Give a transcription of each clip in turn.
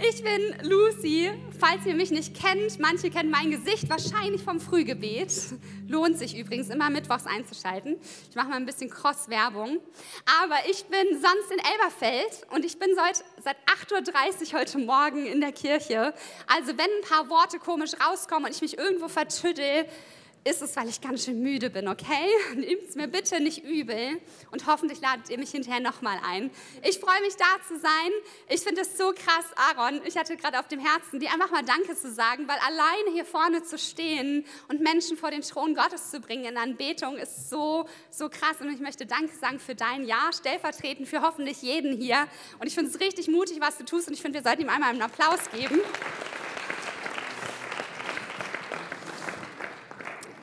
Ich bin Lucy. Falls ihr mich nicht kennt, manche kennen mein Gesicht wahrscheinlich vom Frühgebet. Lohnt sich übrigens immer mittwochs einzuschalten. Ich mache mal ein bisschen Cross-Werbung. Aber ich bin sonst in Elberfeld und ich bin seit, seit 8.30 Uhr heute Morgen in der Kirche. Also wenn ein paar Worte komisch rauskommen und ich mich irgendwo vertüdel, ist es, weil ich ganz schön müde bin, okay? Nehmt es mir bitte nicht übel und hoffentlich ladet ihr mich hinterher nochmal ein. Ich freue mich, da zu sein. Ich finde es so krass, Aaron. Ich hatte gerade auf dem Herzen, dir einfach mal Danke zu sagen, weil alleine hier vorne zu stehen und Menschen vor den Thron Gottes zu bringen in Anbetung ist so, so krass. Und ich möchte Danke sagen für dein Ja, stellvertretend für hoffentlich jeden hier. Und ich finde es richtig mutig, was du tust und ich finde, wir sollten ihm einmal einen Applaus geben.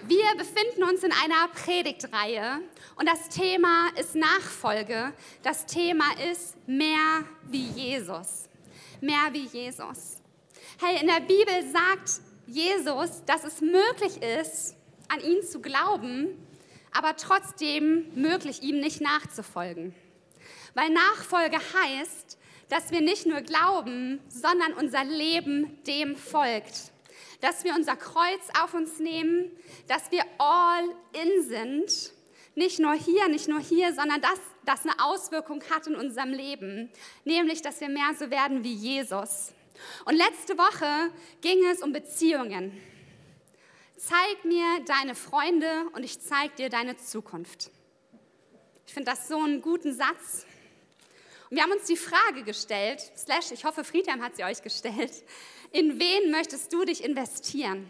Wir befinden uns in einer Predigtreihe und das Thema ist Nachfolge. Das Thema ist mehr wie Jesus. Mehr wie Jesus. Hey, in der Bibel sagt Jesus, dass es möglich ist, an ihn zu glauben, aber trotzdem möglich, ihm nicht nachzufolgen. Weil Nachfolge heißt, dass wir nicht nur glauben, sondern unser Leben dem folgt dass wir unser Kreuz auf uns nehmen, dass wir all in sind. Nicht nur hier, nicht nur hier, sondern dass das eine Auswirkung hat in unserem Leben. Nämlich, dass wir mehr so werden wie Jesus. Und letzte Woche ging es um Beziehungen. Zeig mir deine Freunde und ich zeig dir deine Zukunft. Ich finde das so einen guten Satz. Und wir haben uns die Frage gestellt, slash, ich hoffe, Friedhelm hat sie euch gestellt, in wen möchtest du dich investieren?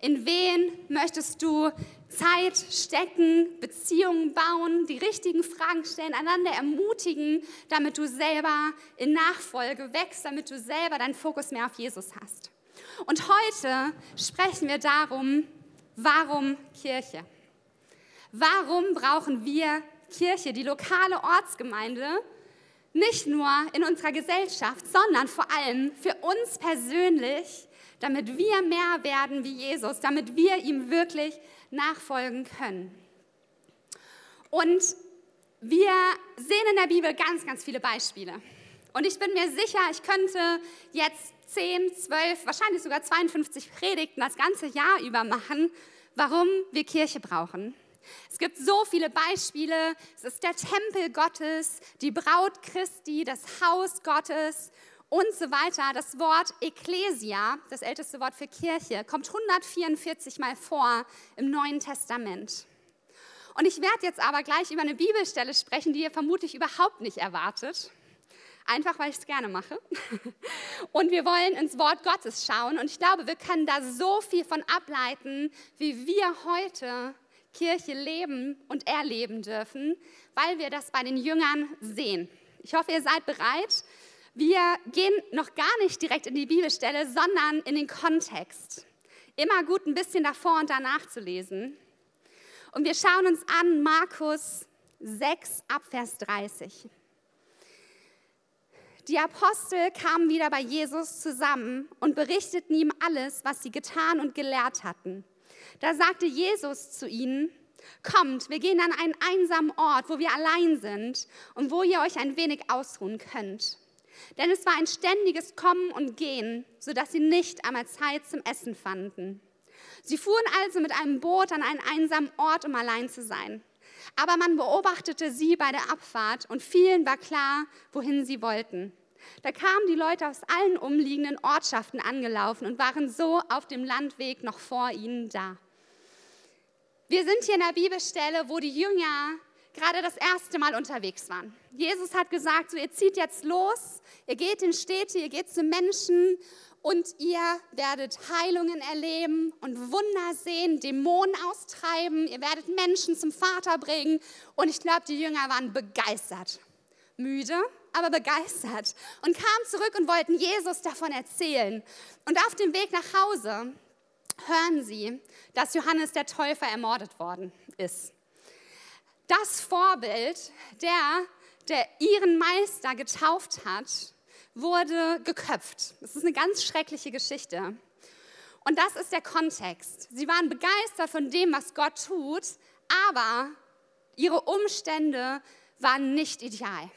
In wen möchtest du Zeit stecken, Beziehungen bauen, die richtigen Fragen stellen, einander ermutigen, damit du selber in Nachfolge wächst, damit du selber deinen Fokus mehr auf Jesus hast? Und heute sprechen wir darum, warum Kirche? Warum brauchen wir Kirche, die lokale Ortsgemeinde, nicht nur in unserer Gesellschaft, sondern vor allem für uns persönlich, damit wir mehr werden wie Jesus, damit wir ihm wirklich nachfolgen können. Und wir sehen in der Bibel ganz, ganz viele Beispiele. Und ich bin mir sicher, ich könnte jetzt 10, 12, wahrscheinlich sogar 52 Predigten das ganze Jahr über machen, warum wir Kirche brauchen. Es gibt so viele Beispiele. Es ist der Tempel Gottes, die Braut Christi, das Haus Gottes und so weiter. Das Wort Ecclesia, das älteste Wort für Kirche, kommt 144 Mal vor im Neuen Testament. Und ich werde jetzt aber gleich über eine Bibelstelle sprechen, die ihr vermutlich überhaupt nicht erwartet. Einfach weil ich es gerne mache. Und wir wollen ins Wort Gottes schauen. Und ich glaube, wir können da so viel von ableiten, wie wir heute Kirche leben und erleben dürfen, weil wir das bei den Jüngern sehen. Ich hoffe, ihr seid bereit. Wir gehen noch gar nicht direkt in die Bibelstelle, sondern in den Kontext. Immer gut ein bisschen davor und danach zu lesen. Und wir schauen uns an Markus 6 ab Vers 30. Die Apostel kamen wieder bei Jesus zusammen und berichteten ihm alles, was sie getan und gelehrt hatten. Da sagte Jesus zu ihnen, kommt, wir gehen an einen einsamen Ort, wo wir allein sind und wo ihr euch ein wenig ausruhen könnt. Denn es war ein ständiges Kommen und Gehen, sodass sie nicht einmal Zeit zum Essen fanden. Sie fuhren also mit einem Boot an einen einsamen Ort, um allein zu sein. Aber man beobachtete sie bei der Abfahrt und vielen war klar, wohin sie wollten. Da kamen die Leute aus allen umliegenden Ortschaften angelaufen und waren so auf dem Landweg noch vor ihnen da. Wir sind hier in der Bibelstelle, wo die Jünger gerade das erste Mal unterwegs waren. Jesus hat gesagt, so ihr zieht jetzt los, ihr geht in Städte, ihr geht zu Menschen und ihr werdet Heilungen erleben und Wunder sehen, Dämonen austreiben, ihr werdet Menschen zum Vater bringen. Und ich glaube, die Jünger waren begeistert. Müde, aber begeistert und kamen zurück und wollten Jesus davon erzählen. Und auf dem Weg nach Hause hören sie, dass Johannes der Täufer ermordet worden ist. Das Vorbild, der, der ihren Meister getauft hat, wurde geköpft. Das ist eine ganz schreckliche Geschichte. Und das ist der Kontext. Sie waren begeistert von dem, was Gott tut, aber ihre Umstände waren nicht ideal.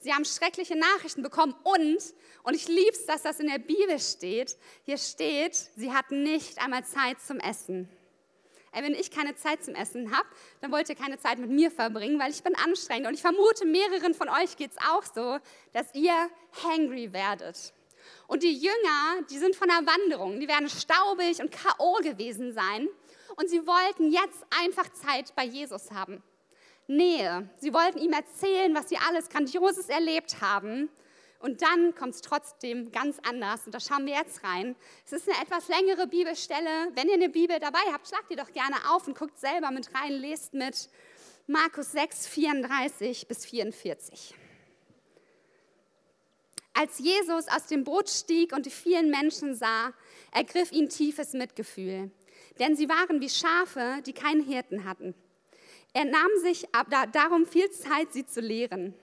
Sie haben schreckliche Nachrichten bekommen und, und ich liebe es, dass das in der Bibel steht, hier steht, sie hatten nicht einmal Zeit zum Essen. Ey, wenn ich keine Zeit zum Essen habe, dann wollt ihr keine Zeit mit mir verbringen, weil ich bin anstrengend. Und ich vermute, mehreren von euch geht es auch so, dass ihr hangry werdet. Und die Jünger, die sind von der Wanderung, die werden staubig und K.O. gewesen sein. Und sie wollten jetzt einfach Zeit bei Jesus haben. Nähe. Sie wollten ihm erzählen, was sie alles Grandioses erlebt haben. Und dann kommt es trotzdem ganz anders. Und da schauen wir jetzt rein. Es ist eine etwas längere Bibelstelle. Wenn ihr eine Bibel dabei habt, schlagt die doch gerne auf und guckt selber mit rein, lest mit Markus 6, 34 bis 44. Als Jesus aus dem Boot stieg und die vielen Menschen sah, ergriff ihn tiefes Mitgefühl, denn sie waren wie Schafe, die keinen Hirten hatten. Er nahm sich darum viel Zeit, sie zu lehren.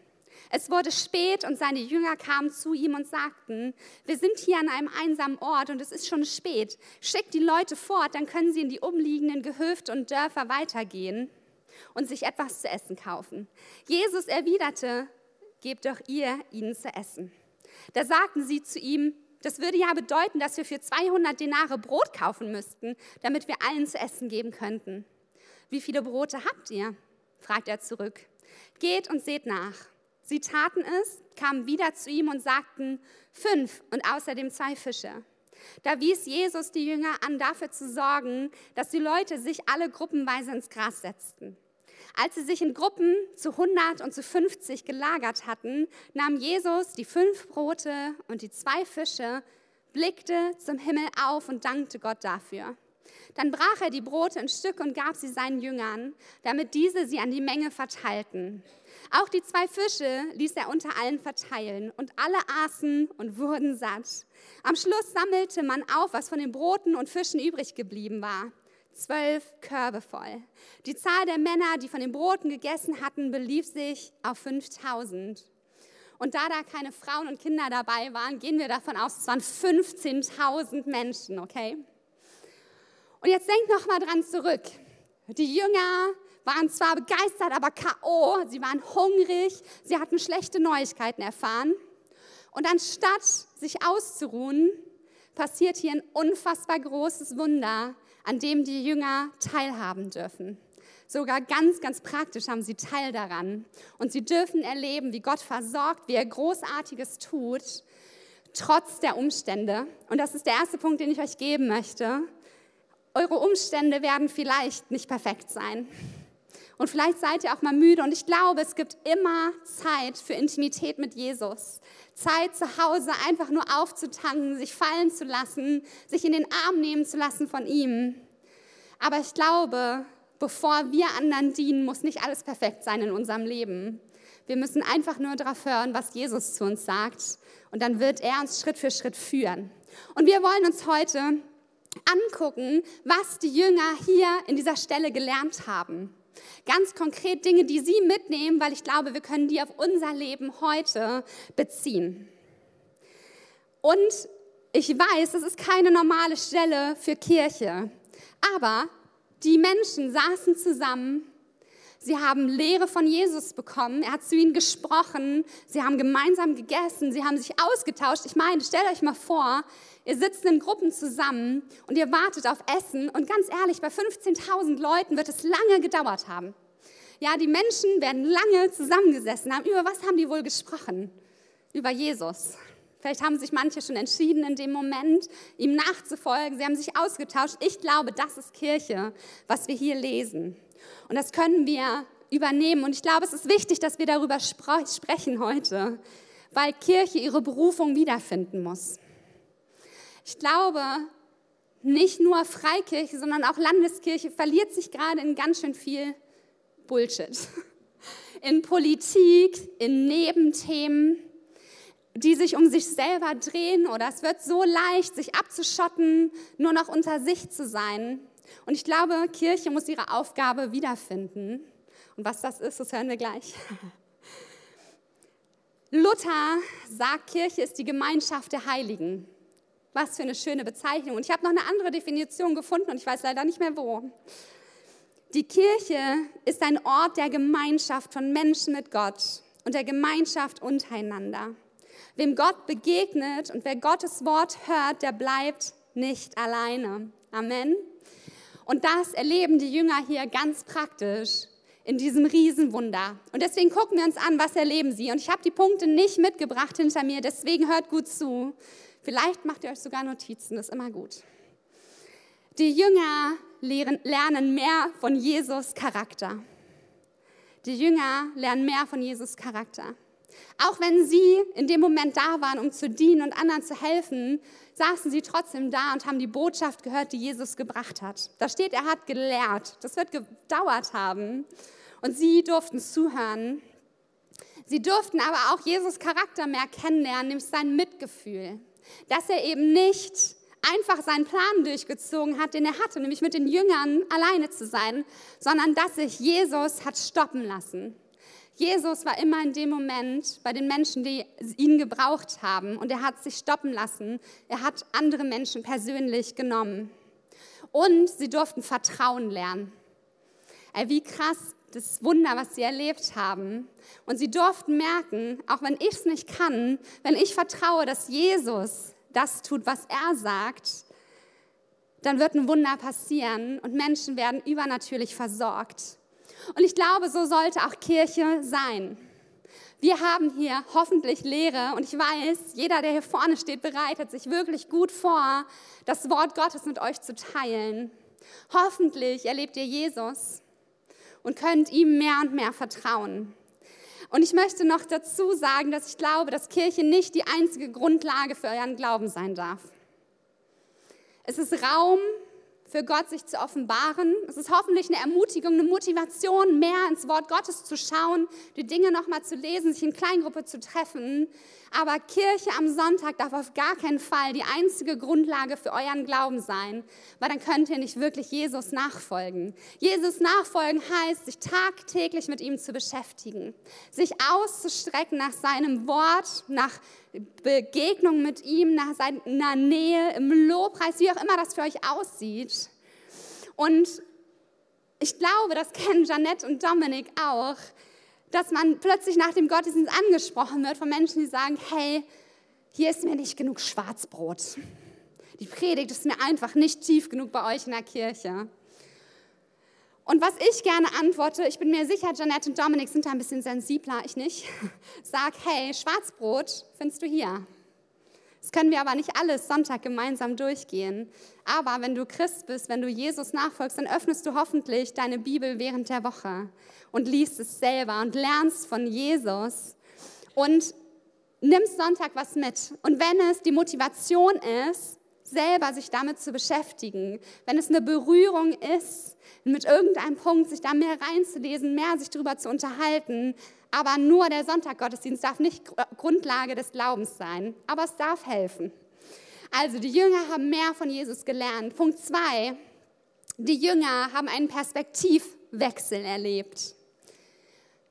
Es wurde spät und seine Jünger kamen zu ihm und sagten, wir sind hier an einem einsamen Ort und es ist schon spät. Schickt die Leute fort, dann können sie in die umliegenden Gehöfte und Dörfer weitergehen und sich etwas zu essen kaufen. Jesus erwiderte, gebt doch ihr ihnen zu essen. Da sagten sie zu ihm, das würde ja bedeuten, dass wir für 200 Denare Brot kaufen müssten, damit wir allen zu essen geben könnten. Wie viele Brote habt ihr? fragt er zurück. Geht und seht nach. Sie taten es, kamen wieder zu ihm und sagten, fünf und außerdem zwei Fische. Da wies Jesus die Jünger an, dafür zu sorgen, dass die Leute sich alle gruppenweise ins Gras setzten. Als sie sich in Gruppen zu 100 und zu 50 gelagert hatten, nahm Jesus die fünf Brote und die zwei Fische, blickte zum Himmel auf und dankte Gott dafür. Dann brach er die Brote in Stücke und gab sie seinen Jüngern, damit diese sie an die Menge verteilten. Auch die zwei Fische ließ er unter allen verteilen und alle aßen und wurden satt. Am Schluss sammelte man auf, was von den Broten und Fischen übrig geblieben war. Zwölf Körbe voll. Die Zahl der Männer, die von den Broten gegessen hatten, belief sich auf 5000. Und da da keine Frauen und Kinder dabei waren, gehen wir davon aus, es waren 15.000 Menschen, okay? Und jetzt denkt noch mal dran zurück. Die Jünger waren zwar begeistert, aber KO. Sie waren hungrig. Sie hatten schlechte Neuigkeiten erfahren. Und anstatt sich auszuruhen, passiert hier ein unfassbar großes Wunder, an dem die Jünger teilhaben dürfen. Sogar ganz, ganz praktisch haben sie Teil daran. Und sie dürfen erleben, wie Gott versorgt, wie er Großartiges tut, trotz der Umstände. Und das ist der erste Punkt, den ich euch geben möchte. Eure Umstände werden vielleicht nicht perfekt sein. Und vielleicht seid ihr auch mal müde. Und ich glaube, es gibt immer Zeit für Intimität mit Jesus. Zeit zu Hause einfach nur aufzutanken, sich fallen zu lassen, sich in den Arm nehmen zu lassen von ihm. Aber ich glaube, bevor wir anderen dienen, muss nicht alles perfekt sein in unserem Leben. Wir müssen einfach nur darauf hören, was Jesus zu uns sagt. Und dann wird er uns Schritt für Schritt führen. Und wir wollen uns heute angucken, was die Jünger hier in dieser Stelle gelernt haben. Ganz konkret Dinge, die sie mitnehmen, weil ich glaube, wir können die auf unser Leben heute beziehen. Und ich weiß, es ist keine normale Stelle für Kirche, aber die Menschen saßen zusammen Sie haben Lehre von Jesus bekommen. Er hat zu ihnen gesprochen. Sie haben gemeinsam gegessen. Sie haben sich ausgetauscht. Ich meine, stellt euch mal vor, ihr sitzt in Gruppen zusammen und ihr wartet auf Essen. Und ganz ehrlich, bei 15.000 Leuten wird es lange gedauert haben. Ja, die Menschen werden lange zusammengesessen haben. Über was haben die wohl gesprochen? Über Jesus. Vielleicht haben sich manche schon entschieden in dem Moment, ihm nachzufolgen. Sie haben sich ausgetauscht. Ich glaube, das ist Kirche, was wir hier lesen. Und das können wir übernehmen. Und ich glaube, es ist wichtig, dass wir darüber sprechen heute, weil Kirche ihre Berufung wiederfinden muss. Ich glaube, nicht nur Freikirche, sondern auch Landeskirche verliert sich gerade in ganz schön viel Bullshit. In Politik, in Nebenthemen, die sich um sich selber drehen oder es wird so leicht, sich abzuschotten, nur noch unter sich zu sein. Und ich glaube, Kirche muss ihre Aufgabe wiederfinden. Und was das ist, das hören wir gleich. Luther sagt, Kirche ist die Gemeinschaft der Heiligen. Was für eine schöne Bezeichnung. Und ich habe noch eine andere Definition gefunden und ich weiß leider nicht mehr wo. Die Kirche ist ein Ort der Gemeinschaft von Menschen mit Gott. und der Gemeinschaft untereinander. Wem Gott begegnet und wer Gottes Wort hört, der bleibt nicht alleine. Amen. Und das erleben die Jünger hier ganz praktisch in diesem Riesenwunder. Und deswegen gucken wir uns an, was erleben sie. Und ich habe die Punkte nicht mitgebracht hinter mir, deswegen hört gut zu. Vielleicht macht ihr euch sogar Notizen, das ist immer gut. Die Jünger lernen mehr von Jesus Charakter. Die Jünger lernen mehr von Jesus Charakter. Auch wenn sie in dem Moment da waren, um zu dienen und anderen zu helfen, saßen sie trotzdem da und haben die Botschaft gehört, die Jesus gebracht hat. Da steht, er hat gelehrt. Das wird gedauert haben. Und sie durften zuhören. Sie durften aber auch Jesus Charakter mehr kennenlernen, nämlich sein Mitgefühl. Dass er eben nicht einfach seinen Plan durchgezogen hat, den er hatte, nämlich mit den Jüngern alleine zu sein, sondern dass sich Jesus hat stoppen lassen. Jesus war immer in dem Moment bei den Menschen, die ihn gebraucht haben und er hat sich stoppen lassen. Er hat andere Menschen persönlich genommen. Und sie durften Vertrauen lernen. Wie krass das Wunder, was sie erlebt haben. Und sie durften merken, auch wenn ich es nicht kann, wenn ich vertraue, dass Jesus das tut, was er sagt, dann wird ein Wunder passieren und Menschen werden übernatürlich versorgt. Und ich glaube, so sollte auch Kirche sein. Wir haben hier hoffentlich Lehre und ich weiß, jeder, der hier vorne steht, bereitet sich wirklich gut vor, das Wort Gottes mit euch zu teilen. Hoffentlich erlebt ihr Jesus und könnt ihm mehr und mehr vertrauen. Und ich möchte noch dazu sagen, dass ich glaube, dass Kirche nicht die einzige Grundlage für euren Glauben sein darf. Es ist Raum für Gott sich zu offenbaren. Es ist hoffentlich eine Ermutigung, eine Motivation, mehr ins Wort Gottes zu schauen, die Dinge nochmal zu lesen, sich in Kleingruppe zu treffen. Aber Kirche am Sonntag darf auf gar keinen Fall die einzige Grundlage für euren Glauben sein, weil dann könnt ihr nicht wirklich Jesus nachfolgen. Jesus nachfolgen heißt, sich tagtäglich mit ihm zu beschäftigen, sich auszustrecken nach seinem Wort, nach Begegnung mit ihm, nach seiner Nähe, im Lobpreis, wie auch immer das für euch aussieht. Und ich glaube, das kennen Janette und Dominik auch, dass man plötzlich nach dem Gottesdienst angesprochen wird von Menschen, die sagen, hey, hier ist mir nicht genug Schwarzbrot. Die Predigt ist mir einfach nicht tief genug bei euch in der Kirche. Und was ich gerne antworte, ich bin mir sicher, Janette und Dominik sind da ein bisschen sensibler, ich nicht, sag, hey, Schwarzbrot findest du hier. Das können wir aber nicht alles Sonntag gemeinsam durchgehen. Aber wenn du Christ bist, wenn du Jesus nachfolgst, dann öffnest du hoffentlich deine Bibel während der Woche und liest es selber und lernst von Jesus und nimmst Sonntag was mit. Und wenn es die Motivation ist, selber sich damit zu beschäftigen, wenn es eine Berührung ist, mit irgendeinem Punkt sich da mehr reinzulesen, mehr sich darüber zu unterhalten, aber nur der Sonntaggottesdienst darf nicht Grundlage des Glaubens sein, aber es darf helfen. Also die Jünger haben mehr von Jesus gelernt. Punkt zwei, die Jünger haben einen Perspektivwechsel erlebt.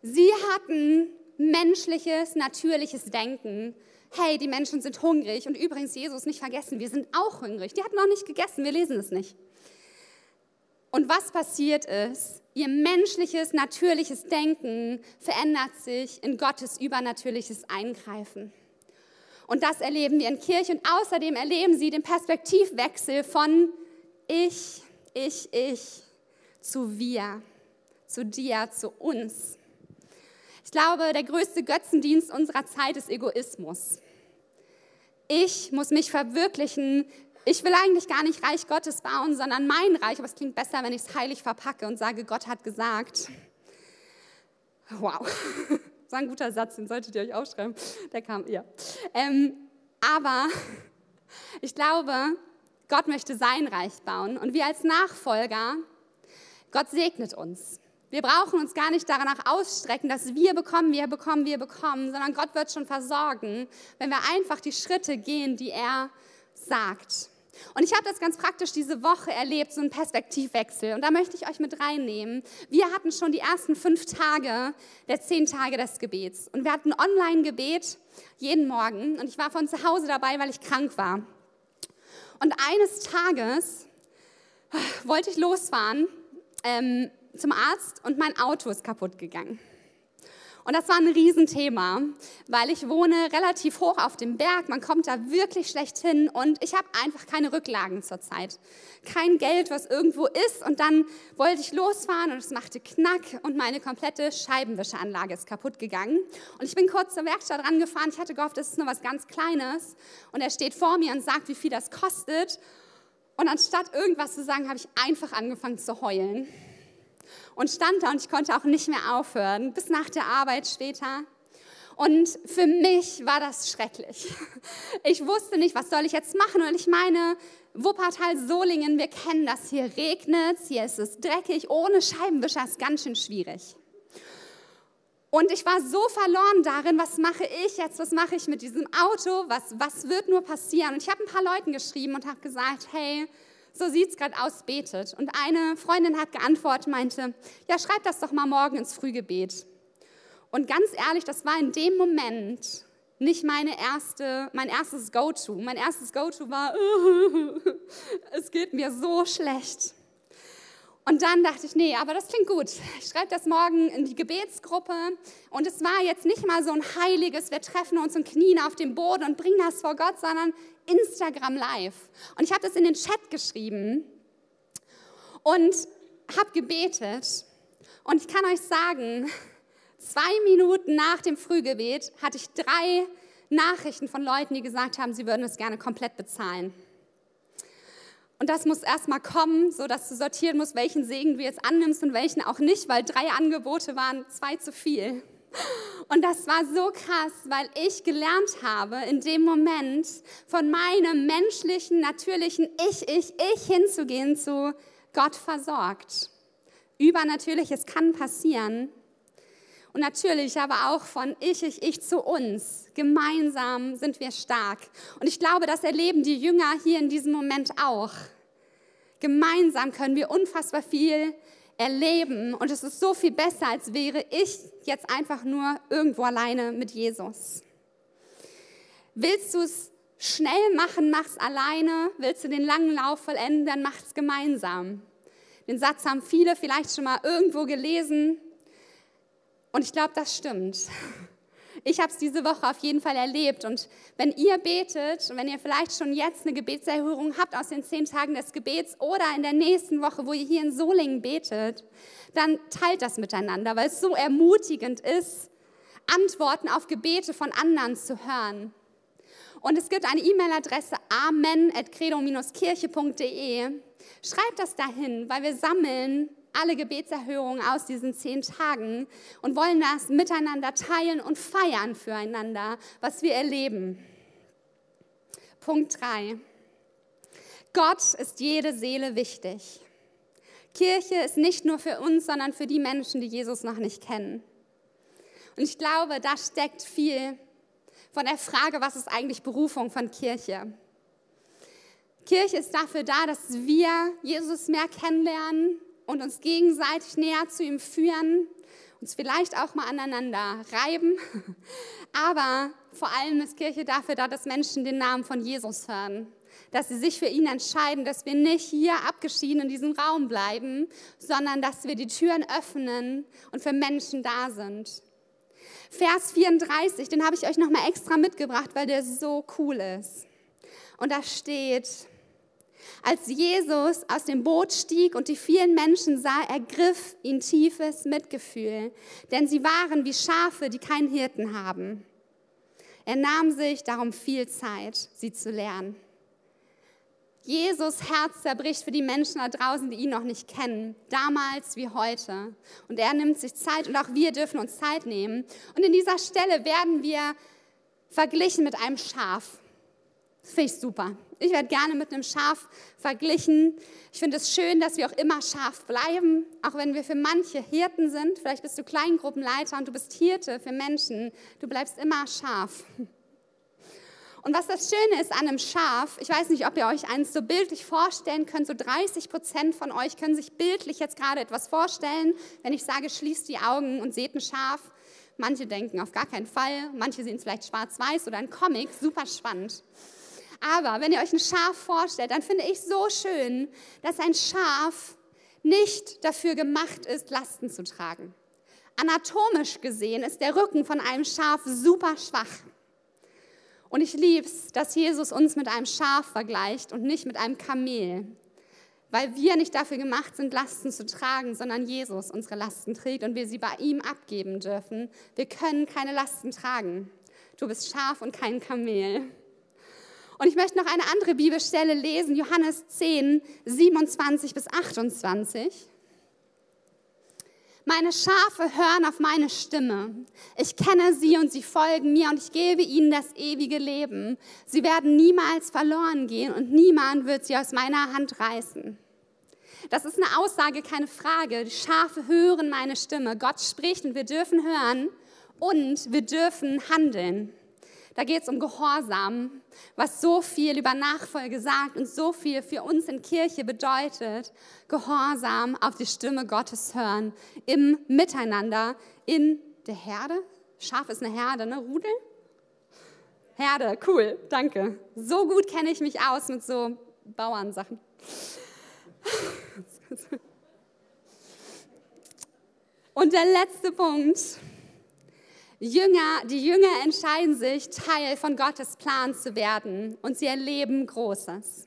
Sie hatten menschliches, natürliches Denken. Hey, die Menschen sind hungrig. Und übrigens, Jesus, nicht vergessen, wir sind auch hungrig. Die hatten noch nicht gegessen, wir lesen es nicht. Und was passiert ist, ihr menschliches, natürliches Denken verändert sich in Gottes übernatürliches Eingreifen. Und das erleben wir in Kirche. Und außerdem erleben sie den Perspektivwechsel von ich, ich, ich zu wir, zu dir, zu uns. Ich glaube, der größte Götzendienst unserer Zeit ist Egoismus. Ich muss mich verwirklichen. Ich will eigentlich gar nicht Reich Gottes bauen, sondern mein Reich. Aber es klingt besser, wenn ich es heilig verpacke und sage, Gott hat gesagt. Wow, das war ein guter Satz, den solltet ihr euch aufschreiben. Der kam, ja. Ähm, aber ich glaube, Gott möchte sein Reich bauen und wir als Nachfolger, Gott segnet uns. Wir brauchen uns gar nicht danach ausstrecken, dass wir bekommen, wir bekommen, wir bekommen, sondern Gott wird schon versorgen, wenn wir einfach die Schritte gehen, die er sagt. Und ich habe das ganz praktisch diese Woche erlebt, so einen Perspektivwechsel. Und da möchte ich euch mit reinnehmen. Wir hatten schon die ersten fünf Tage der zehn Tage des Gebets. Und wir hatten Online-Gebet jeden Morgen. Und ich war von zu Hause dabei, weil ich krank war. Und eines Tages wollte ich losfahren ähm, zum Arzt und mein Auto ist kaputt gegangen. Und das war ein Riesenthema, weil ich wohne relativ hoch auf dem Berg. Man kommt da wirklich schlecht hin und ich habe einfach keine Rücklagen zurzeit. Kein Geld, was irgendwo ist. Und dann wollte ich losfahren und es machte Knack und meine komplette Scheibenwischeanlage ist kaputt gegangen. Und ich bin kurz zur Werkstatt rangefahren. Ich hatte gehofft, das ist nur was ganz Kleines. Und er steht vor mir und sagt, wie viel das kostet. Und anstatt irgendwas zu sagen, habe ich einfach angefangen zu heulen und stand da und ich konnte auch nicht mehr aufhören, bis nach der Arbeit später. Und für mich war das schrecklich. Ich wusste nicht, was soll ich jetzt machen. Und ich meine, Wuppertal, Solingen, wir kennen das. Hier regnet hier ist es dreckig. Ohne Scheibenwischer ist ganz schön schwierig. Und ich war so verloren darin, was mache ich jetzt, was mache ich mit diesem Auto, was, was wird nur passieren. Und ich habe ein paar Leuten geschrieben und habe gesagt, hey, so sieht es gerade aus, betet. Und eine Freundin hat geantwortet, meinte, ja, schreib das doch mal morgen ins Frühgebet. Und ganz ehrlich, das war in dem Moment nicht meine erste, mein erstes Go-To. Mein erstes Go-To war, es geht mir so schlecht. Und dann dachte ich, nee, aber das klingt gut. Ich schreibe das morgen in die Gebetsgruppe. Und es war jetzt nicht mal so ein heiliges, wir treffen uns und knien auf dem Boden und bringen das vor Gott, sondern Instagram Live. Und ich habe das in den Chat geschrieben und habe gebetet. Und ich kann euch sagen, zwei Minuten nach dem Frühgebet hatte ich drei Nachrichten von Leuten, die gesagt haben, sie würden es gerne komplett bezahlen. Und das muss erstmal kommen, so dass du sortieren musst, welchen Segen du jetzt annimmst und welchen auch nicht, weil drei Angebote waren zwei zu viel. Und das war so krass, weil ich gelernt habe, in dem Moment von meinem menschlichen, natürlichen Ich, Ich, Ich hinzugehen zu Gott versorgt. Übernatürlich, es kann passieren. Und natürlich aber auch von Ich, Ich, Ich zu uns. Gemeinsam sind wir stark. Und ich glaube, das erleben die Jünger hier in diesem Moment auch. Gemeinsam können wir unfassbar viel erleben und es ist so viel besser, als wäre ich jetzt einfach nur irgendwo alleine mit Jesus. Willst du es schnell machen, mach's alleine. Willst du den langen Lauf vollenden, dann mach's gemeinsam. Den Satz haben viele vielleicht schon mal irgendwo gelesen und ich glaube, das stimmt. Ich habe es diese Woche auf jeden Fall erlebt. Und wenn ihr betet wenn ihr vielleicht schon jetzt eine Gebetserhörung habt aus den zehn Tagen des Gebets oder in der nächsten Woche, wo ihr hier in Solingen betet, dann teilt das miteinander, weil es so ermutigend ist, Antworten auf Gebete von anderen zu hören. Und es gibt eine E-Mail-Adresse amen.credo-kirche.de. Schreibt das dahin, weil wir sammeln alle Gebetserhörungen aus diesen zehn Tagen und wollen das miteinander teilen und feiern füreinander, was wir erleben. Punkt 3. Gott ist jede Seele wichtig. Kirche ist nicht nur für uns, sondern für die Menschen, die Jesus noch nicht kennen. Und ich glaube, da steckt viel von der Frage, was ist eigentlich Berufung von Kirche? Kirche ist dafür da, dass wir Jesus mehr kennenlernen, und uns gegenseitig näher zu ihm führen, uns vielleicht auch mal aneinander reiben. Aber vor allem ist Kirche dafür da, dass Menschen den Namen von Jesus hören, dass sie sich für ihn entscheiden, dass wir nicht hier abgeschieden in diesem Raum bleiben, sondern dass wir die Türen öffnen und für Menschen da sind. Vers 34, den habe ich euch nochmal extra mitgebracht, weil der so cool ist. Und da steht, als Jesus aus dem Boot stieg und die vielen Menschen sah, ergriff ihn tiefes Mitgefühl, denn sie waren wie Schafe, die keinen Hirten haben. Er nahm sich darum viel Zeit, sie zu lernen. Jesus Herz zerbricht für die Menschen da draußen, die ihn noch nicht kennen, damals wie heute. Und er nimmt sich Zeit und auch wir dürfen uns Zeit nehmen. Und in dieser Stelle werden wir verglichen mit einem Schaf. Finde ich super. Ich werde gerne mit einem Schaf verglichen. Ich finde es schön, dass wir auch immer Schaf bleiben, auch wenn wir für manche Hirten sind. Vielleicht bist du Kleingruppenleiter und du bist Hirte für Menschen. Du bleibst immer Schaf. Und was das Schöne ist an einem Schaf, ich weiß nicht, ob ihr euch eins so bildlich vorstellen könnt, so 30 Prozent von euch können sich bildlich jetzt gerade etwas vorstellen, wenn ich sage, schließt die Augen und seht ein Schaf. Manche denken auf gar keinen Fall, manche sehen es vielleicht schwarz-weiß oder ein Comic, super spannend. Aber wenn ihr euch ein Schaf vorstellt, dann finde ich so schön, dass ein Schaf nicht dafür gemacht ist, Lasten zu tragen. anatomisch gesehen ist der Rücken von einem Schaf super schwach. Und ich liebe es, dass Jesus uns mit einem Schaf vergleicht und nicht mit einem Kamel, weil wir nicht dafür gemacht sind, Lasten zu tragen, sondern Jesus unsere Lasten trägt und wir sie bei ihm abgeben dürfen. Wir können keine Lasten tragen. Du bist Schaf und kein Kamel. Und ich möchte noch eine andere Bibelstelle lesen, Johannes 10, 27 bis 28. Meine Schafe hören auf meine Stimme. Ich kenne sie und sie folgen mir und ich gebe ihnen das ewige Leben. Sie werden niemals verloren gehen und niemand wird sie aus meiner Hand reißen. Das ist eine Aussage, keine Frage. Die Schafe hören meine Stimme. Gott spricht und wir dürfen hören und wir dürfen handeln. Da geht es um Gehorsam, was so viel über Nachfolge sagt und so viel für uns in Kirche bedeutet. Gehorsam auf die Stimme Gottes hören, im Miteinander, in der Herde. Schaf ist eine Herde, ne? Rudel? Herde, cool, danke. So gut kenne ich mich aus mit so Bauernsachen. Und der letzte Punkt Jünger, die Jünger entscheiden sich, Teil von Gottes Plan zu werden und sie erleben Großes.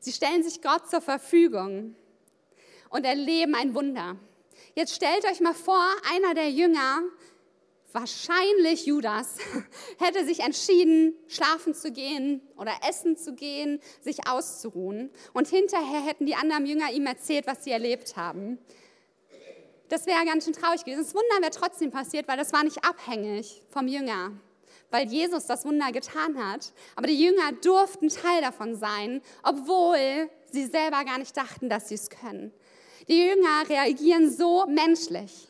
Sie stellen sich Gott zur Verfügung und erleben ein Wunder. Jetzt stellt euch mal vor, einer der Jünger, wahrscheinlich Judas, hätte sich entschieden, schlafen zu gehen oder essen zu gehen, sich auszuruhen. Und hinterher hätten die anderen Jünger ihm erzählt, was sie erlebt haben. Das wäre ganz schön traurig gewesen. Das Wunder wäre trotzdem passiert, weil das war nicht abhängig vom Jünger, weil Jesus das Wunder getan hat. Aber die Jünger durften Teil davon sein, obwohl sie selber gar nicht dachten, dass sie es können. Die Jünger reagieren so menschlich.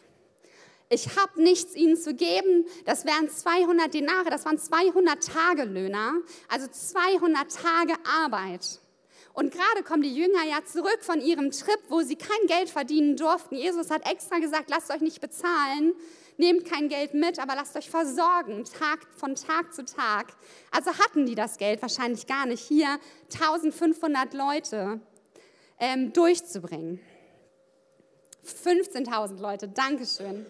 Ich habe nichts ihnen zu geben. Das wären 200 Denare, das waren 200 Tagelöhner, also 200 Tage Arbeit. Und gerade kommen die Jünger ja zurück von ihrem Trip, wo sie kein Geld verdienen durften. Jesus hat extra gesagt, lasst euch nicht bezahlen, nehmt kein Geld mit, aber lasst euch versorgen, Tag von Tag zu Tag. Also hatten die das Geld wahrscheinlich gar nicht, hier 1500 Leute ähm, durchzubringen. 15.000 Leute, Dankeschön.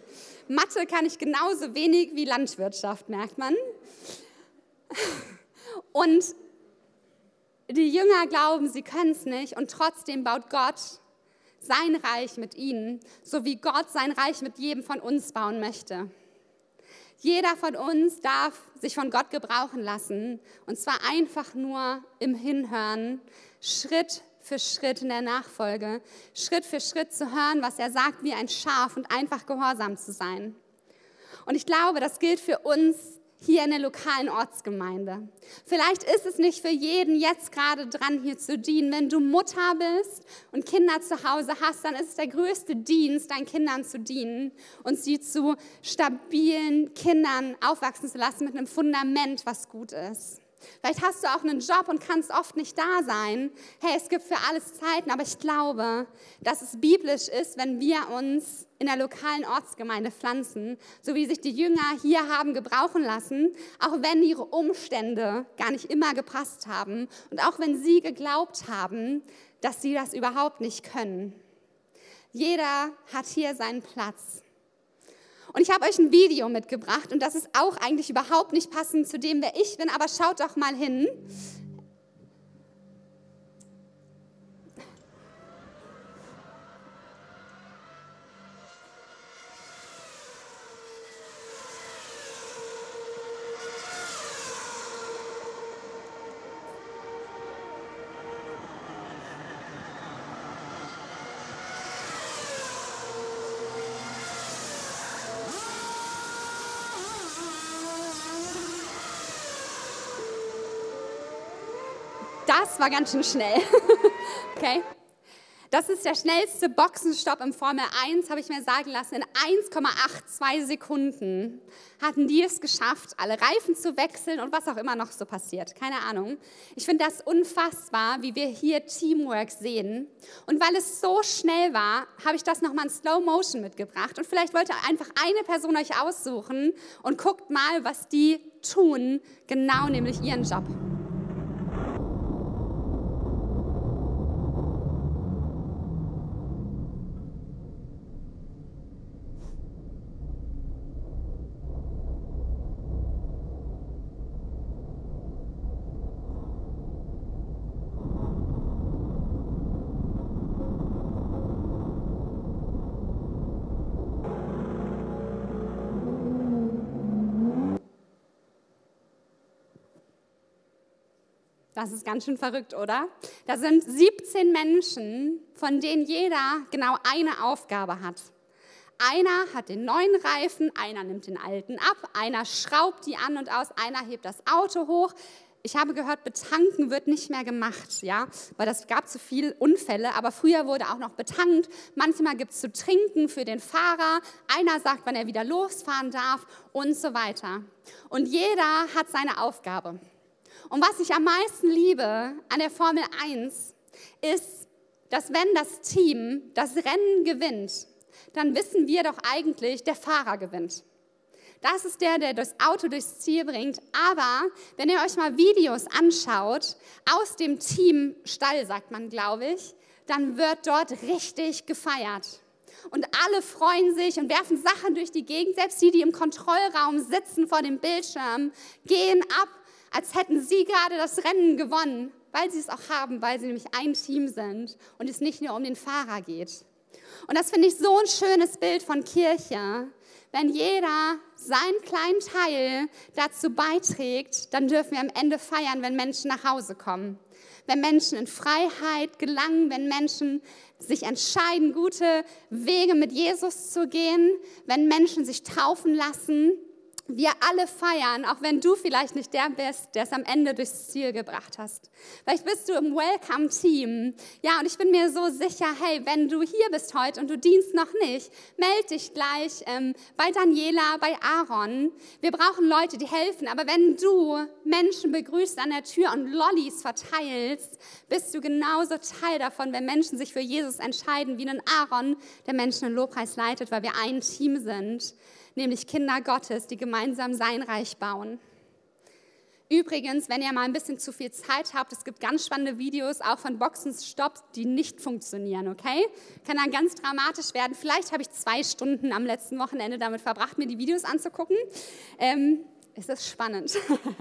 Mathe kann ich genauso wenig wie Landwirtschaft, merkt man. Und die Jünger glauben, sie können es nicht und trotzdem baut Gott sein Reich mit ihnen, so wie Gott sein Reich mit jedem von uns bauen möchte. Jeder von uns darf sich von Gott gebrauchen lassen und zwar einfach nur im Hinhören, Schritt für Schritt in der Nachfolge, Schritt für Schritt zu hören, was er sagt, wie ein Schaf und einfach gehorsam zu sein. Und ich glaube, das gilt für uns hier in der lokalen Ortsgemeinde. Vielleicht ist es nicht für jeden jetzt gerade dran, hier zu dienen. Wenn du Mutter bist und Kinder zu Hause hast, dann ist es der größte Dienst, deinen Kindern zu dienen und sie zu stabilen Kindern aufwachsen zu lassen mit einem Fundament, was gut ist. Vielleicht hast du auch einen Job und kannst oft nicht da sein. Hey, es gibt für alles Zeiten, aber ich glaube, dass es biblisch ist, wenn wir uns in der lokalen Ortsgemeinde pflanzen, so wie sich die Jünger hier haben gebrauchen lassen, auch wenn ihre Umstände gar nicht immer gepasst haben und auch wenn sie geglaubt haben, dass sie das überhaupt nicht können. Jeder hat hier seinen Platz. Und ich habe euch ein Video mitgebracht und das ist auch eigentlich überhaupt nicht passend zu dem, wer ich bin, aber schaut doch mal hin. Das war ganz schön schnell. okay. Das ist der schnellste Boxenstopp im Formel 1, habe ich mir sagen lassen. In 1,82 Sekunden hatten die es geschafft, alle Reifen zu wechseln und was auch immer noch so passiert. Keine Ahnung. Ich finde das unfassbar, wie wir hier Teamwork sehen. Und weil es so schnell war, habe ich das nochmal in Slow Motion mitgebracht. Und vielleicht wollt ihr einfach eine Person euch aussuchen und guckt mal, was die tun, genau nämlich ihren Job. Das ist ganz schön verrückt, oder? Da sind 17 Menschen, von denen jeder genau eine Aufgabe hat. Einer hat den neuen Reifen, einer nimmt den alten ab, einer schraubt die an und aus, einer hebt das Auto hoch. Ich habe gehört, betanken wird nicht mehr gemacht, ja, weil das gab zu viele Unfälle. Aber früher wurde auch noch betankt. Manchmal gibt es zu trinken für den Fahrer. Einer sagt, wann er wieder losfahren darf und so weiter. Und jeder hat seine Aufgabe. Und was ich am meisten liebe an der Formel 1 ist, dass wenn das Team das Rennen gewinnt, dann wissen wir doch eigentlich, der Fahrer gewinnt. Das ist der, der das Auto durchs Ziel bringt. Aber wenn ihr euch mal Videos anschaut, aus dem Team Stall, sagt man, glaube ich, dann wird dort richtig gefeiert. Und alle freuen sich und werfen Sachen durch die Gegend. Selbst die, die im Kontrollraum sitzen vor dem Bildschirm, gehen ab, als hätten sie gerade das Rennen gewonnen, weil sie es auch haben, weil sie nämlich ein Team sind und es nicht nur um den Fahrer geht. Und das finde ich so ein schönes Bild von Kirche. Wenn jeder seinen kleinen Teil dazu beiträgt, dann dürfen wir am Ende feiern, wenn Menschen nach Hause kommen. Wenn Menschen in Freiheit gelangen, wenn Menschen sich entscheiden, gute Wege mit Jesus zu gehen, wenn Menschen sich taufen lassen, wir alle feiern, auch wenn du vielleicht nicht der bist, der es am Ende durchs Ziel gebracht hast. Vielleicht bist du im Welcome-Team. Ja, und ich bin mir so sicher, hey, wenn du hier bist heute und du dienst noch nicht, melde dich gleich ähm, bei Daniela, bei Aaron. Wir brauchen Leute, die helfen. Aber wenn du Menschen begrüßt an der Tür und Lollis verteilst, bist du genauso Teil davon, wenn Menschen sich für Jesus entscheiden, wie ein Aaron, der Menschen in Lobpreis leitet, weil wir ein Team sind nämlich Kinder Gottes, die gemeinsam sein Reich bauen. Übrigens, wenn ihr mal ein bisschen zu viel Zeit habt, es gibt ganz spannende Videos auch von Boxenstopp, die nicht funktionieren, okay? Kann dann ganz dramatisch werden. Vielleicht habe ich zwei Stunden am letzten Wochenende damit verbracht, mir die Videos anzugucken. Ähm, es ist spannend.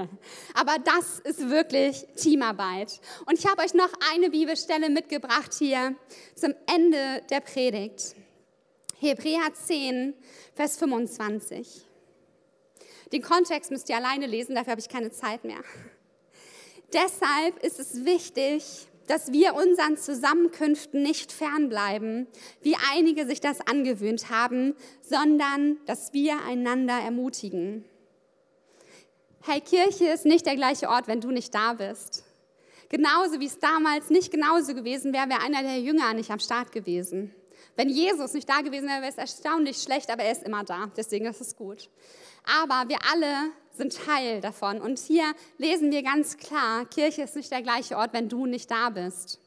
Aber das ist wirklich Teamarbeit. Und ich habe euch noch eine Bibelstelle mitgebracht hier zum Ende der Predigt. Hebräer 10, Vers 25. Den Kontext müsst ihr alleine lesen, dafür habe ich keine Zeit mehr. Deshalb ist es wichtig, dass wir unseren Zusammenkünften nicht fernbleiben, wie einige sich das angewöhnt haben, sondern dass wir einander ermutigen. Hey, Kirche ist nicht der gleiche Ort, wenn du nicht da bist. Genauso wie es damals nicht genauso gewesen wäre, wäre einer der Jünger nicht am Start gewesen. Wenn Jesus nicht da gewesen wäre, wäre es erstaunlich schlecht, aber er ist immer da. Deswegen ist es gut. Aber wir alle sind Teil davon. Und hier lesen wir ganz klar, Kirche ist nicht der gleiche Ort, wenn du nicht da bist.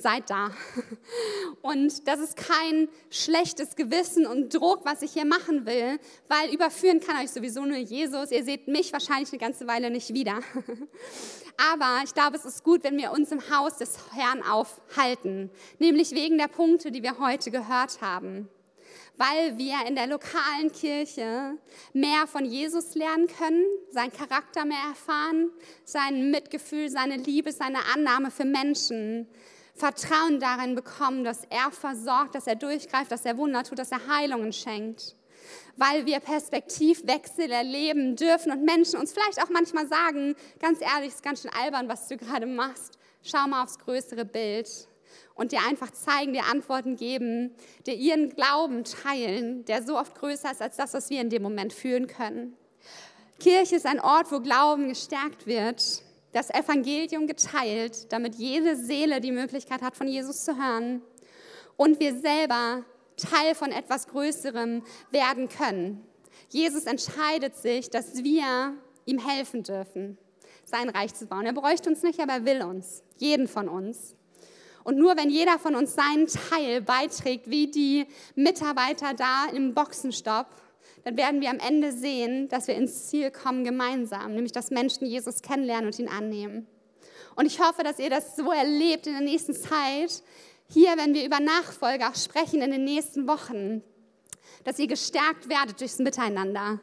Seid da. Und das ist kein schlechtes Gewissen und Druck, was ich hier machen will, weil überführen kann euch sowieso nur Jesus. Ihr seht mich wahrscheinlich eine ganze Weile nicht wieder. Aber ich glaube, es ist gut, wenn wir uns im Haus des Herrn aufhalten, nämlich wegen der Punkte, die wir heute gehört haben. Weil wir in der lokalen Kirche mehr von Jesus lernen können, seinen Charakter mehr erfahren, sein Mitgefühl, seine Liebe, seine Annahme für Menschen, Vertrauen darin bekommen, dass er versorgt, dass er durchgreift, dass er Wunder tut, dass er Heilungen schenkt weil wir Perspektivwechsel erleben dürfen und Menschen uns vielleicht auch manchmal sagen, ganz ehrlich, ist ganz schön albern, was du gerade machst. Schau mal aufs größere Bild und dir einfach zeigen, dir Antworten geben, dir ihren Glauben teilen, der so oft größer ist als das, was wir in dem Moment fühlen können. Kirche ist ein Ort, wo Glauben gestärkt wird, das Evangelium geteilt, damit jede Seele die Möglichkeit hat, von Jesus zu hören und wir selber Teil von etwas Größerem werden können. Jesus entscheidet sich, dass wir ihm helfen dürfen, sein Reich zu bauen. Er bräuchte uns nicht, aber er will uns, jeden von uns. Und nur wenn jeder von uns seinen Teil beiträgt, wie die Mitarbeiter da im Boxenstopp, dann werden wir am Ende sehen, dass wir ins Ziel kommen gemeinsam, nämlich dass Menschen Jesus kennenlernen und ihn annehmen. Und ich hoffe, dass ihr das so erlebt in der nächsten Zeit, hier, wenn wir über Nachfolge auch sprechen in den nächsten Wochen, dass ihr gestärkt werdet durchs Miteinander,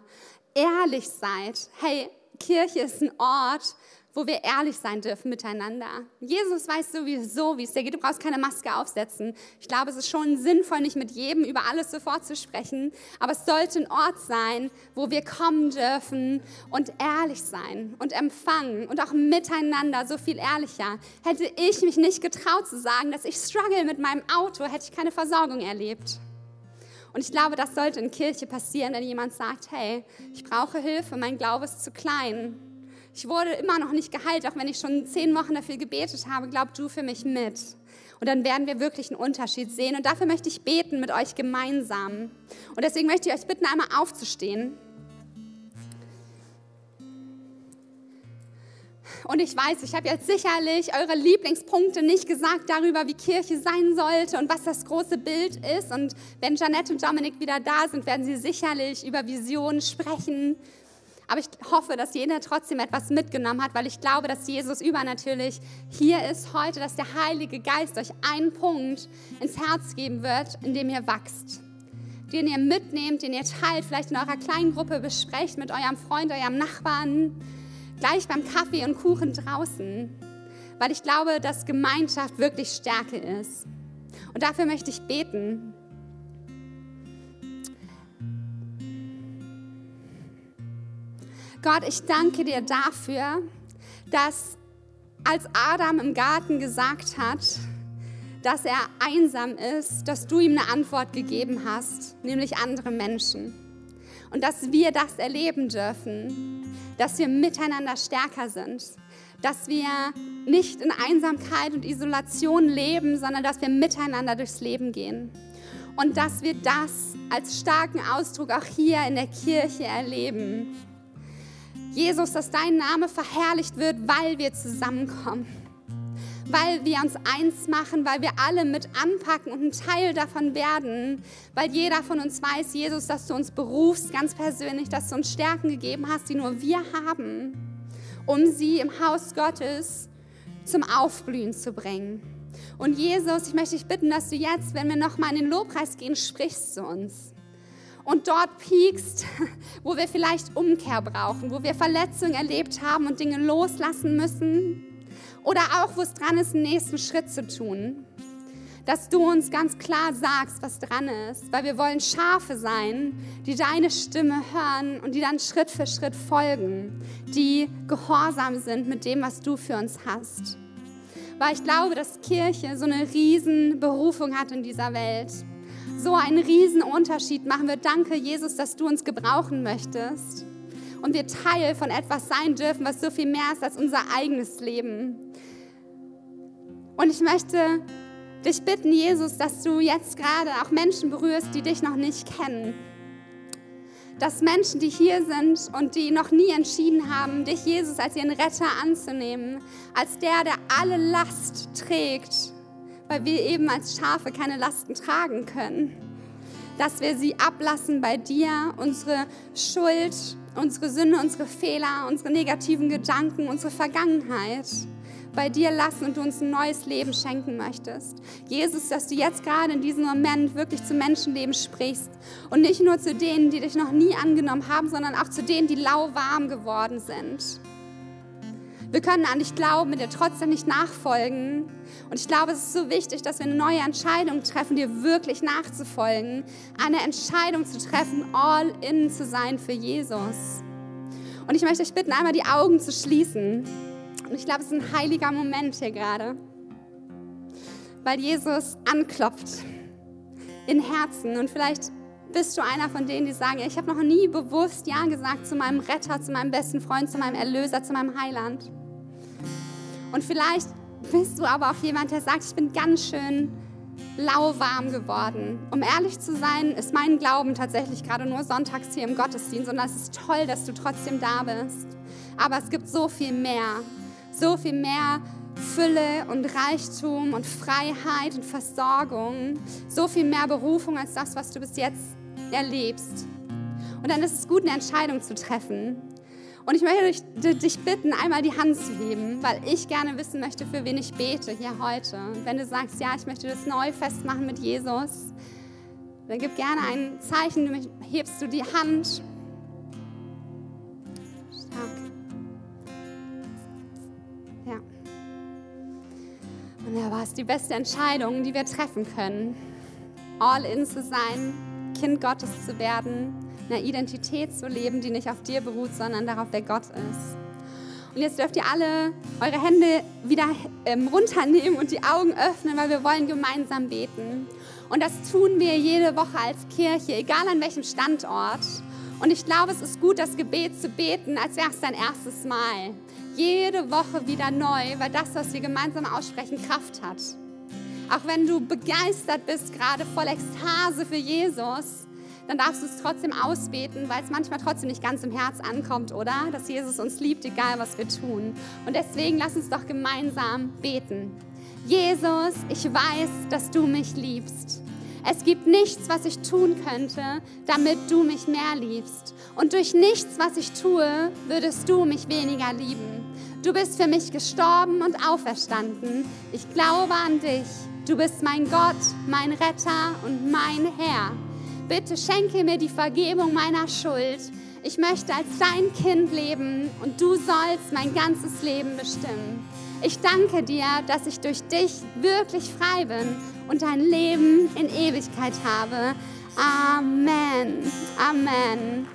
ehrlich seid. Hey, Kirche ist ein Ort, wo wir ehrlich sein dürfen miteinander. Jesus weiß sowieso, wie es dir geht. Du brauchst keine Maske aufsetzen. Ich glaube, es ist schon sinnvoll, nicht mit jedem über alles sofort zu sprechen, aber es sollte ein Ort sein, wo wir kommen dürfen und ehrlich sein und empfangen und auch miteinander so viel ehrlicher. Hätte ich mich nicht getraut zu sagen, dass ich struggle mit meinem Auto, hätte ich keine Versorgung erlebt. Und ich glaube, das sollte in Kirche passieren, wenn jemand sagt, hey, ich brauche Hilfe, mein Glaube ist zu klein. Ich wurde immer noch nicht geheilt, auch wenn ich schon zehn Wochen dafür gebetet habe. Glaub du für mich mit. Und dann werden wir wirklich einen Unterschied sehen. Und dafür möchte ich beten mit euch gemeinsam. Und deswegen möchte ich euch bitten, einmal aufzustehen. Und ich weiß, ich habe jetzt sicherlich eure Lieblingspunkte nicht gesagt darüber, wie Kirche sein sollte und was das große Bild ist. Und wenn Janette und Dominik wieder da sind, werden sie sicherlich über Visionen sprechen. Aber ich hoffe, dass jeder trotzdem etwas mitgenommen hat, weil ich glaube, dass Jesus übernatürlich hier ist heute, dass der Heilige Geist euch einen Punkt ins Herz geben wird, in dem ihr wachst den ihr mitnehmt, den ihr teilt, vielleicht in eurer kleinen Gruppe besprecht mit eurem Freund, eurem Nachbarn, gleich beim Kaffee und Kuchen draußen, weil ich glaube, dass Gemeinschaft wirklich Stärke ist. Und dafür möchte ich beten. Gott, ich danke dir dafür, dass als Adam im Garten gesagt hat, dass er einsam ist, dass du ihm eine Antwort gegeben hast, nämlich andere Menschen. Und dass wir das erleben dürfen, dass wir miteinander stärker sind, dass wir nicht in Einsamkeit und Isolation leben, sondern dass wir miteinander durchs Leben gehen. Und dass wir das als starken Ausdruck auch hier in der Kirche erleben. Jesus, dass dein Name verherrlicht wird, weil wir zusammenkommen. Weil wir uns eins machen, weil wir alle mit anpacken und ein Teil davon werden, weil jeder von uns weiß, Jesus, dass du uns berufst, ganz persönlich, dass du uns Stärken gegeben hast, die nur wir haben, um sie im Haus Gottes zum Aufblühen zu bringen. Und Jesus, ich möchte dich bitten, dass du jetzt, wenn wir nochmal in den Lobpreis gehen, sprichst zu uns und dort piekst, wo wir vielleicht Umkehr brauchen, wo wir Verletzungen erlebt haben und Dinge loslassen müssen, oder auch, wo es dran ist, einen nächsten Schritt zu tun. Dass du uns ganz klar sagst, was dran ist, weil wir wollen Schafe sein, die deine Stimme hören und die dann Schritt für Schritt folgen, die gehorsam sind mit dem, was du für uns hast. Weil ich glaube, dass Kirche so eine riesen Berufung hat in dieser Welt so einen riesen Unterschied machen wird. Danke, Jesus, dass du uns gebrauchen möchtest und wir Teil von etwas sein dürfen, was so viel mehr ist als unser eigenes Leben. Und ich möchte dich bitten, Jesus, dass du jetzt gerade auch Menschen berührst, die dich noch nicht kennen. Dass Menschen, die hier sind und die noch nie entschieden haben, dich, Jesus, als ihren Retter anzunehmen, als der, der alle Last trägt, weil wir eben als Schafe keine Lasten tragen können. Dass wir sie ablassen bei dir, unsere Schuld, unsere Sünde, unsere Fehler, unsere negativen Gedanken, unsere Vergangenheit bei dir lassen und du uns ein neues Leben schenken möchtest. Jesus, dass du jetzt gerade in diesem Moment wirklich zu Menschenleben sprichst und nicht nur zu denen, die dich noch nie angenommen haben, sondern auch zu denen, die lauwarm geworden sind. Wir können an dich glauben, dir trotzdem nicht nachfolgen. Und ich glaube, es ist so wichtig, dass wir eine neue Entscheidung treffen, dir wirklich nachzufolgen. Eine Entscheidung zu treffen, all in zu sein für Jesus. Und ich möchte euch bitten, einmal die Augen zu schließen. Und ich glaube, es ist ein heiliger Moment hier gerade, weil Jesus anklopft in Herzen. Und vielleicht bist du einer von denen, die sagen, ich habe noch nie bewusst Ja gesagt zu meinem Retter, zu meinem besten Freund, zu meinem Erlöser, zu meinem Heiland. Und vielleicht bist du aber auch jemand, der sagt, ich bin ganz schön lauwarm geworden. Um ehrlich zu sein, ist mein Glauben tatsächlich gerade nur sonntags hier im Gottesdienst und es ist toll, dass du trotzdem da bist. Aber es gibt so viel mehr so viel mehr Fülle und Reichtum und Freiheit und Versorgung, so viel mehr Berufung als das, was du bis jetzt erlebst. Und dann ist es gut, eine Entscheidung zu treffen. Und ich möchte dich bitten, einmal die Hand zu heben, weil ich gerne wissen möchte, für wen ich bete hier heute. Und wenn du sagst, ja, ich möchte das neu festmachen mit Jesus, dann gib gerne ein Zeichen, du hebst du die Hand. Stark. Ja. Und da war es die beste Entscheidung, die wir treffen können. All in zu sein, Kind Gottes zu werden, eine Identität zu leben, die nicht auf dir beruht, sondern darauf, wer Gott ist. Und jetzt dürft ihr alle eure Hände wieder ähm, runternehmen und die Augen öffnen, weil wir wollen gemeinsam beten. Und das tun wir jede Woche als Kirche, egal an welchem Standort. Und ich glaube, es ist gut, das Gebet zu beten, als wäre es dein erstes Mal. Jede Woche wieder neu, weil das, was wir gemeinsam aussprechen, Kraft hat. Auch wenn du begeistert bist, gerade voll Ekstase für Jesus, dann darfst du es trotzdem ausbeten, weil es manchmal trotzdem nicht ganz im Herz ankommt, oder? Dass Jesus uns liebt, egal was wir tun. Und deswegen lass uns doch gemeinsam beten. Jesus, ich weiß, dass du mich liebst. Es gibt nichts, was ich tun könnte, damit du mich mehr liebst. Und durch nichts, was ich tue, würdest du mich weniger lieben. Du bist für mich gestorben und auferstanden. Ich glaube an dich. Du bist mein Gott, mein Retter und mein Herr. Bitte schenke mir die Vergebung meiner Schuld. Ich möchte als dein Kind leben und du sollst mein ganzes Leben bestimmen. Ich danke dir, dass ich durch dich wirklich frei bin und ein Leben in Ewigkeit habe. Amen. Amen.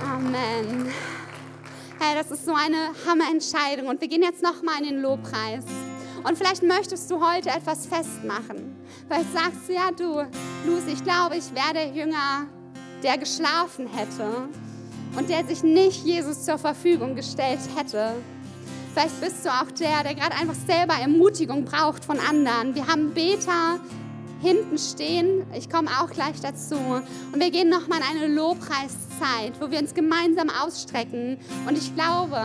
Amen. Hey, das ist so eine Hammerentscheidung und wir gehen jetzt noch mal in den Lobpreis. Und vielleicht möchtest du heute etwas festmachen. Vielleicht sagst du, ja du, Lucy, ich glaube, ich wäre der Jünger, der geschlafen hätte und der sich nicht Jesus zur Verfügung gestellt hätte. Vielleicht bist du auch der, der gerade einfach selber Ermutigung braucht von anderen. Wir haben Beter hinten stehen. Ich komme auch gleich dazu. Und wir gehen nochmal in eine Lobpreiszeit, wo wir uns gemeinsam ausstrecken. Und ich glaube,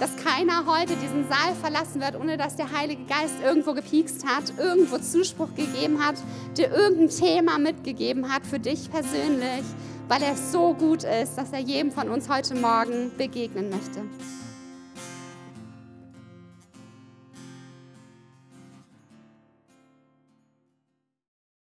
dass keiner heute diesen Saal verlassen wird, ohne dass der Heilige Geist irgendwo gepiekst hat, irgendwo Zuspruch gegeben hat, dir irgendein Thema mitgegeben hat für dich persönlich, weil er so gut ist, dass er jedem von uns heute Morgen begegnen möchte.